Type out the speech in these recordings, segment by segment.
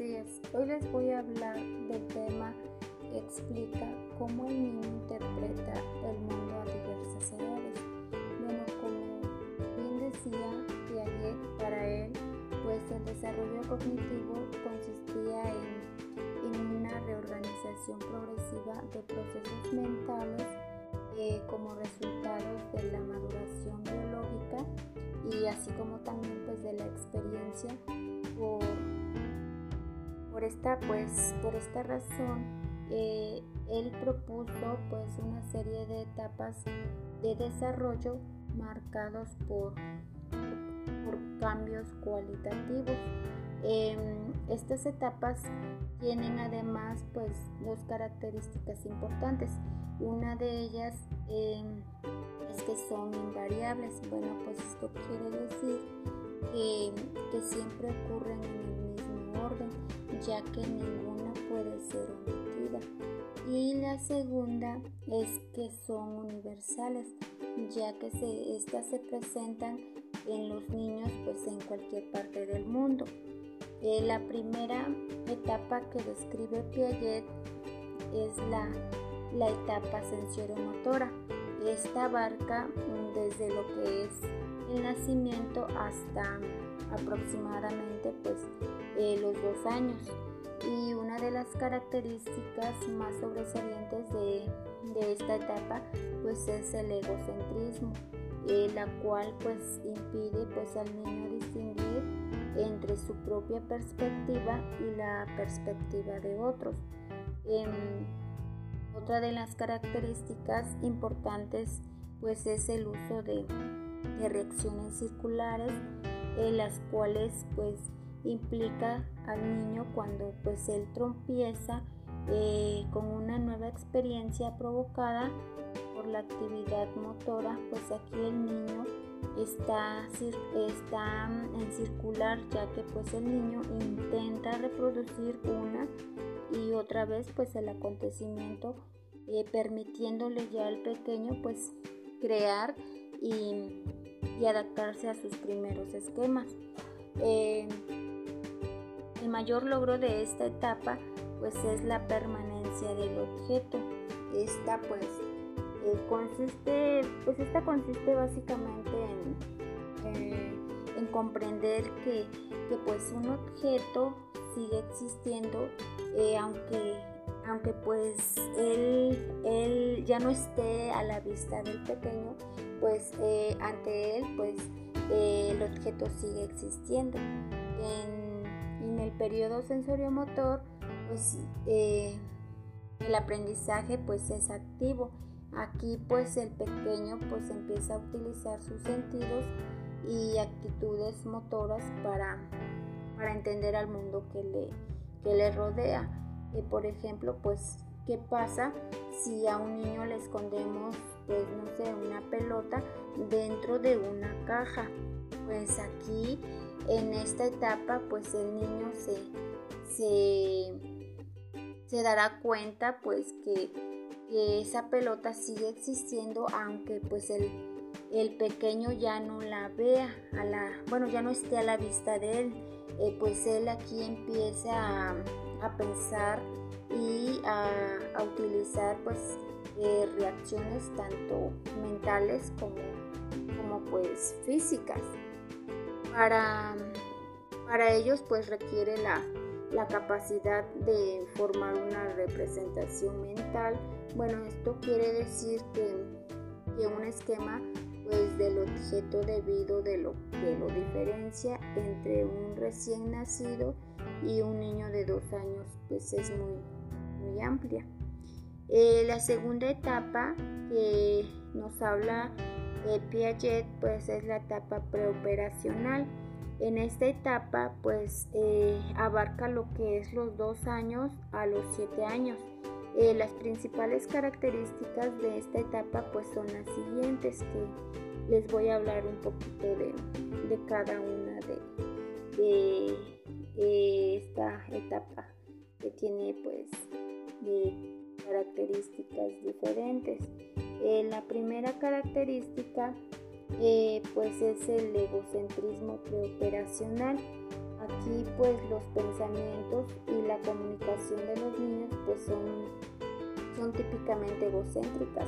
Hoy les voy a hablar del tema explica cómo el niño interpreta el mundo a diversas edades. Bueno, como bien decía Piaget, para él, pues el desarrollo cognitivo consistía en, en una reorganización progresiva de procesos mentales eh, como resultados de la maduración biológica y así como también pues de la experiencia por por esta, pues, por esta razón, eh, él propuso pues una serie de etapas de desarrollo marcados por, cambios cualitativos. Em, estas etapas tienen además pues dos características importantes. Una de ellas em, es que son invariables. Bueno, pues esto quiere decir que, siempre ocurren orden ya que ninguna puede ser omitida. Y la segunda es que son universales, ya que se, estas se presentan en los niños pues en cualquier parte del mundo. Eh, la primera etapa que describe Piaget es la, la etapa sensoriomotora. Esta abarca desde lo que es el nacimiento hasta aproximadamente pues eh, los dos años. Y una de las características más sobresalientes de, esta etapa pues es el egocentrismo eh, la cual pues impide pues al niño distinguir entre su propia perspectiva y la perspectiva de otros. Otra de las características importantes pues es el uso de, de reacciones circulares en las cuales pues implica al niño cuando pues él trompieza eh, con una nueva experiencia provocada por la actividad motora pues aquí el niño está, está en circular ya que pues el niño intenta reproducir una y otra vez pues el acontecimiento eh, permitiéndole ya al pequeño pues crear y adaptarse a sus primeros esquemas. Eh, el mayor logro de esta etapa pues es la permanencia del objeto. Esta pues eh, consiste, pues esta consiste básicamente en, eh, en comprender que, que, pues un objeto sigue existiendo aunque aunque pues él, él, ya no esté a la vista del pequeño, pues eh, ante él pues eh, el objeto sigue existiendo. En, el periodo sensoriomotor pues eh, el aprendizaje pues es activo. Aquí pues el pequeño pues empieza a utilizar sus sentidos y actitudes motoras para, para entender al mundo que le, que le rodea. por ejemplo pues ¿Qué pasa si a un niño le escondemos, pues no sé, una pelota dentro de una caja? Pues aquí, en esta etapa, pues el niño se, se, dará cuenta, pues que, esa pelota sigue existiendo, aunque pues el, el pequeño ya no la vea, a la, bueno, ya no esté a la vista de él. Eh, pues él aquí empieza a, a pensar y a, utilizar pues eh, reacciones tanto mentales como, como pues físicas. Para, para ellos pues requiere la, la capacidad de formar una representación mental. Bueno, esto quiere decir que, que un esquema pues del objeto debido de lo que lo diferencia entre un recién nacido y un niño de dos años pues es muy muy amplia. Eh, la segunda etapa que nos habla de Piaget pues es la etapa preoperacional. En esta etapa pues eh, abarca lo que es los dos años a los siete años. Eh, las principales características de esta etapa pues son las siguientes que les voy a hablar un poquito de, cada una de, de esta etapa que tiene pues de características diferentes. Eh, la primera característica eh, pues es el egocentrismo preoperacional. Aquí pues los pensamientos y la comunicación de los niños pues son, son típicamente egocéntricas.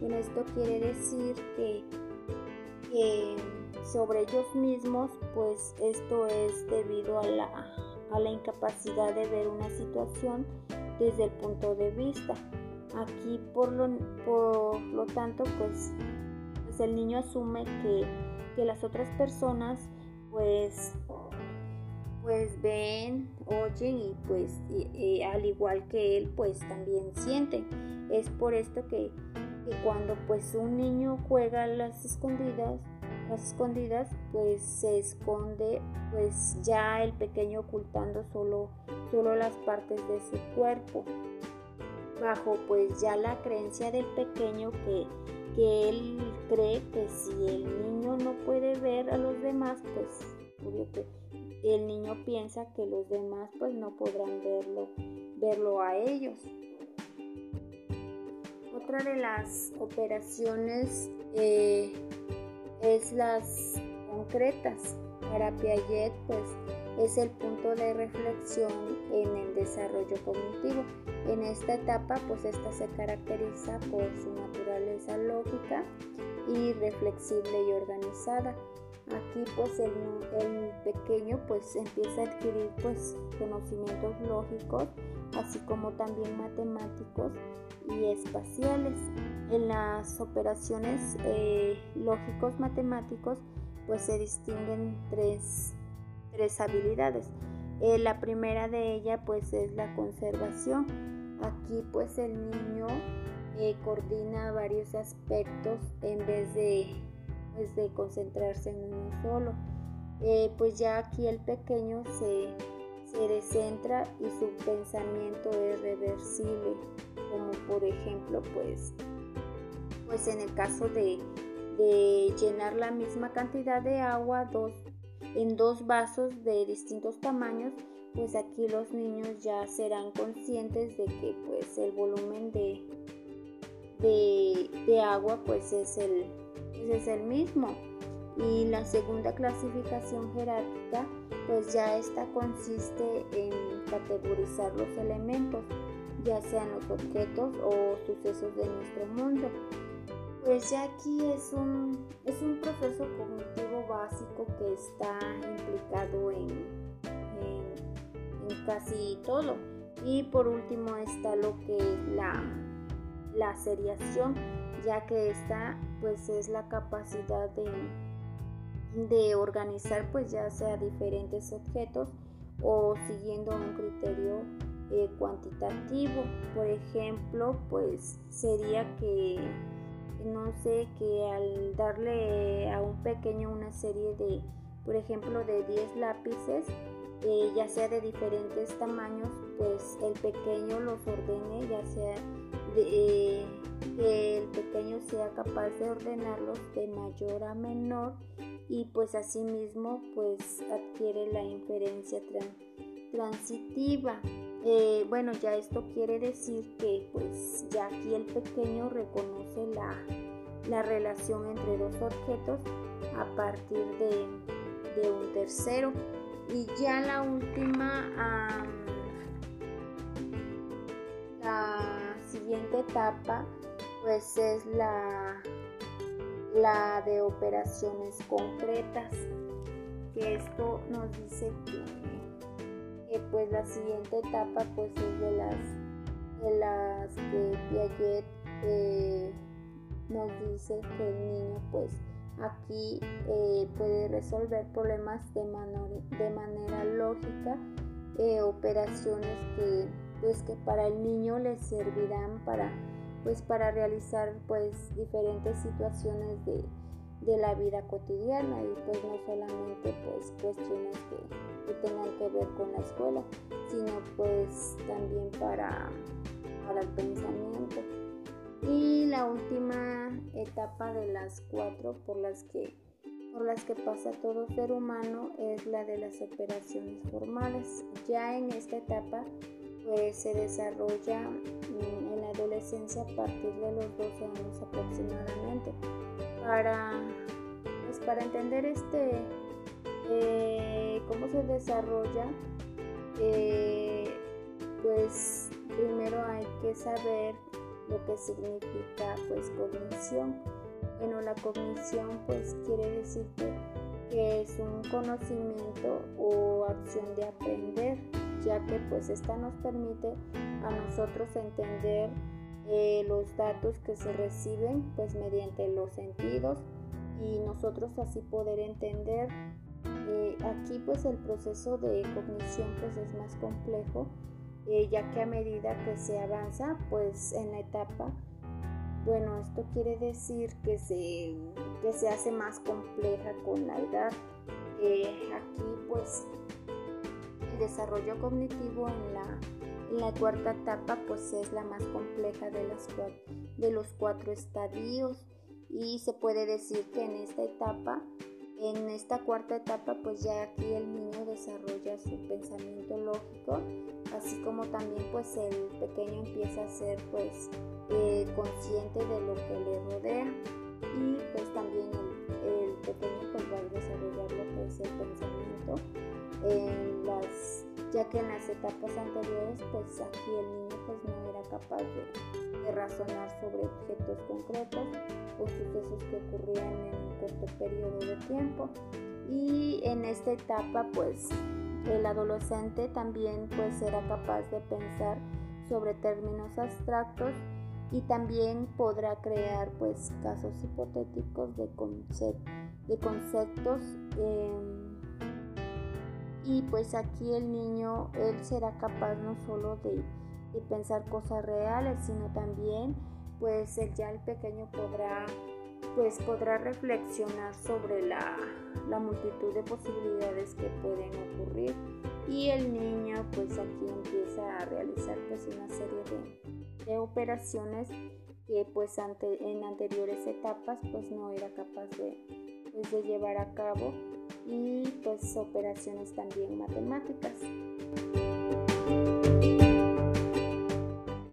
Y esto quiere decir que, que sobre ellos mismos pues esto es debido a la, a la incapacidad de ver una situación desde el punto de vista. Aquí por lo, por lo tanto pues, pues el niño asume que, que las otras personas pues pues ven, oyen y pues al igual que él pues también sienten. Es por esto que, cuando pues un niño juega las escondidas, las escondidas pues se esconde pues ya el pequeño ocultando solo, solo las partes de su cuerpo bajo pues ya la creencia del pequeño que, que él cree que si el niño no puede ver a los demás pues obvio que el niño piensa que los demás pues no podrán verlo verlo a ellos otra de las operaciones eh, es las concretas. Para Piaget, pues es el punto de reflexión en el desarrollo cognitivo. En esta etapa, pues esta se caracteriza por su naturaleza lógica y reflexible y organizada. Aquí pues el, el, pequeño pues empieza a adquirir pues conocimientos lógicos así como también matemáticos y espaciales. En las operaciones eh, lógicos matemáticos pues se distinguen tres, habilidades. Eh, la primera de ellas pues es la conservación. Aquí pues el niño eh, coordina varios aspectos en vez de, pues, de concentrarse en uno solo. pues ya aquí el pequeño se se descentra y su pensamiento es reversible, como por ejemplo, pues, pues en el caso de, llenar la misma cantidad de agua dos, en dos vasos de distintos tamaños, pues aquí los niños ya serán conscientes de que pues el volumen de, de, agua pues es el, es el mismo. Y la segunda clasificación jerárquica pues ya esta consiste en categorizar los elementos ya sean los objetos o sucesos de nuestro mundo. Pues ya aquí es un, es un proceso cognitivo básico que está implicado en, en, casi todo. Y por último está lo que es la, la seriación ya que esta pues es la capacidad de de organizar pues ya sea diferentes objetos o siguiendo un criterio eh, cuantitativo. Por ejemplo, pues sería que, no sé, que al darle a un pequeño una serie de, por ejemplo, de 10 lápices, eh, ya sea de diferentes tamaños, pues el pequeño los ordene, ya sea eh, que el pequeño sea capaz de ordenarlos de mayor a menor y pues asimismo pues adquiere la inferencia transitiva. Eh, bueno, ya esto quiere decir que pues ya aquí el pequeño reconoce la, la relación entre dos objetos a partir de, de un tercero. Y ya la última, siguiente etapa pues es la la de operaciones concretas, que esto nos dice que, pues la siguiente etapa pues es de las, de las que Piaget eh, nos dice que el niño pues aquí eh, puede resolver problemas de, de manera lógica, eh, operaciones que pues que para el niño le servirán para pues para realizar pues diferentes situaciones de, la vida cotidiana y pues no solamente pues cuestiones que, tengan que ver con la escuela sino pues también para, para el pensamiento. Y la última etapa de las cuatro por las que por las que pasa todo ser humano es la de las operaciones formales. Ya en esta etapa pues se desarrolla en la adolescencia a partir de los 12 años aproximadamente. Para, pues para entender este, eh, cómo se desarrolla, eh, pues primero hay que saber lo que significa pues cognición. Bueno, la cognición pues quiere decir que es un conocimiento o acción de aprender, ya que pues esta nos permite a nosotros entender eh, los datos que se reciben pues mediante los sentidos y nosotros así poder entender eh, aquí pues el proceso de cognición pues es más complejo eh, ya que a medida que se avanza pues en la etapa bueno esto quiere decir que se, que se hace más compleja con la edad. Aquí pues el desarrollo cognitivo en la la cuarta etapa pues es la más compleja de, las de los cuatro estadios. Y se puede decir que en esta etapa, en esta cuarta etapa pues ya aquí el niño desarrolla su pensamiento lógico, así como también pues el pequeño empieza a ser pues eh, consciente de lo que le rodea. Y pues también el, ya que en las etapas anteriores pues aquí el niño pues no era capaz de, razonar sobre objetos concretos o sucesos que ocurrían en un corto periodo de tiempo. Y en esta etapa pues el adolescente también pues era capaz de pensar sobre términos abstractos y también podrá crear pues casos hipotéticos de, de conceptos eh, y pues aquí el niño, él será capaz no solo de, pensar cosas reales, sino también pues ya el pequeño podrá pues podrá reflexionar sobre la, multitud de posibilidades que pueden ocurrir. Y el niño pues aquí empieza a realizar pues una serie de, operaciones que pues ante, en anteriores etapas pues no era capaz de, pues, de llevar a cabo y pues operaciones también matemáticas.